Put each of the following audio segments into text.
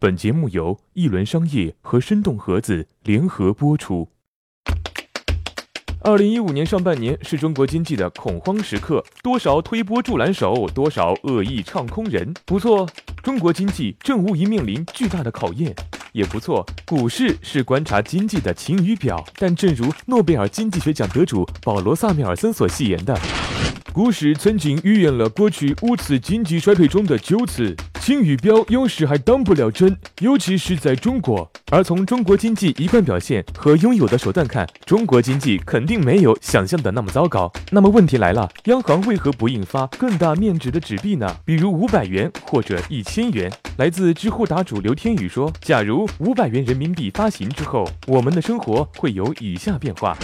本节目由一轮商业和生动盒子联合播出。二零一五年上半年是中国经济的恐慌时刻，多少推波助澜手，多少恶意唱空人。不错，中国经济正无疑面临巨大的考验。也不错，股市是观察经济的晴雨表。但正如诺贝尔经济学奖得主保罗·萨缪尔森所戏言的。股市曾经预言了过去五次经济衰退中的九次，晴雨表有时还当不了真，尤其是在中国。而从中国经济一贯表现和拥有的手段看，中国经济肯定没有想象的那么糟糕。那么问题来了，央行为何不印发更大面值的纸币呢？比如五百元或者一千元？来自知乎答主刘天宇说：“假如五百元人民币发行之后，我们的生活会有以下变化。”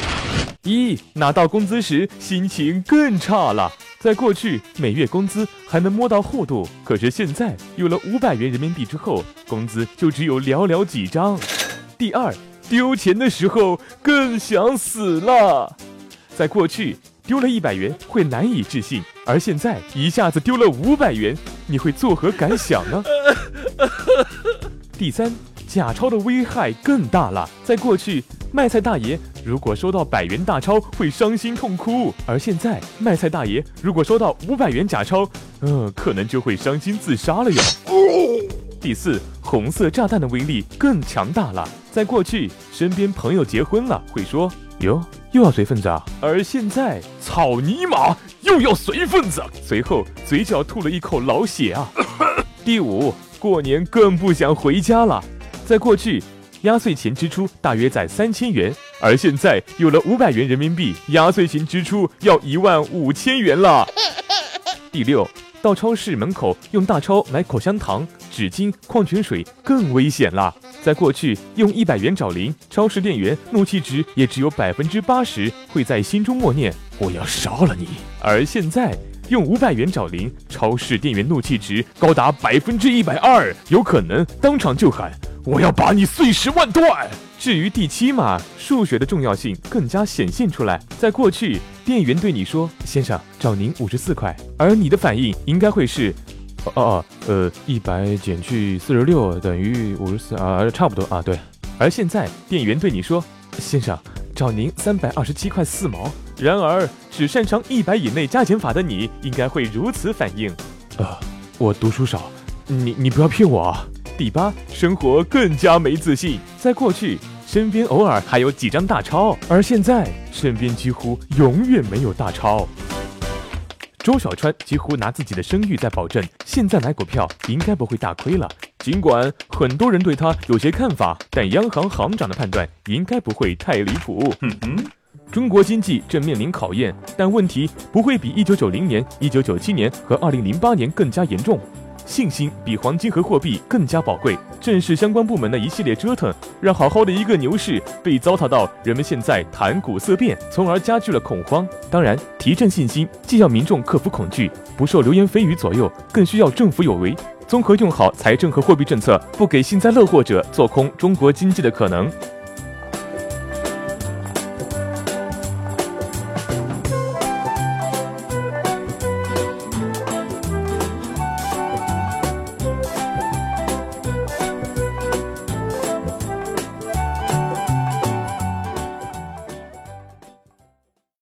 一拿到工资时心情更差了。在过去，每月工资还能摸到厚度，可是现在有了五百元人民币之后，工资就只有寥寥几张。第二，丢钱的时候更想死了。在过去，丢了一百元会难以置信，而现在一下子丢了五百元，你会作何感想呢？第三，假钞的危害更大了。在过去，卖菜大爷。如果收到百元大钞会伤心痛哭，而现在卖菜大爷如果收到五百元假钞，呃，可能就会伤心自杀了哟。第四，红色炸弹的威力更强大了。在过去，身边朋友结婚了会说哟又要随份子啊，而现在草泥马又要随份子，随后嘴角吐了一口老血啊。第五，过年更不想回家了。在过去。压岁钱支出大约在三千元，而现在有了五百元人民币，压岁钱支出要一万五千元了。第六，到超市门口用大钞买口香糖、纸巾、矿泉水更危险了。在过去，用一百元找零，超市店员怒气值也只有百分之八十会在心中默念“我要杀了你”，而现在用五百元找零，超市店员怒气值高达百分之一百二，有可能当场就喊。我要把你碎尸万段。至于第七嘛，数学的重要性更加显现出来。在过去，店员对你说：“先生，找您五十四块。”而你的反应应该会是：“哦哦，呃，一百减去四十六等于五十四啊，差不多啊，对。”而现在，店员对你说：“先生，找您三百二十七块四毛。”然而，只擅长一百以内加减法的你，应该会如此反应：“啊，我读书少，你你不要骗我啊。”第八，生活更加没自信。在过去，身边偶尔还有几张大钞，而现在身边几乎永远没有大钞。周小川几乎拿自己的声誉在保证，现在买股票应该不会大亏了。尽管很多人对他有些看法，但央行行长的判断应该不会太离谱。中国经济正面临考验，但问题不会比一九九零年、一九九七年和二零零八年更加严重。信心比黄金和货币更加宝贵。正是相关部门的一系列折腾，让好好的一个牛市被糟蹋到人们现在谈股色变，从而加剧了恐慌。当然，提振信心既要民众克服恐惧，不受流言蜚语左右，更需要政府有为，综合用好财政和货币政策，不给幸灾乐祸者做空中国经济的可能。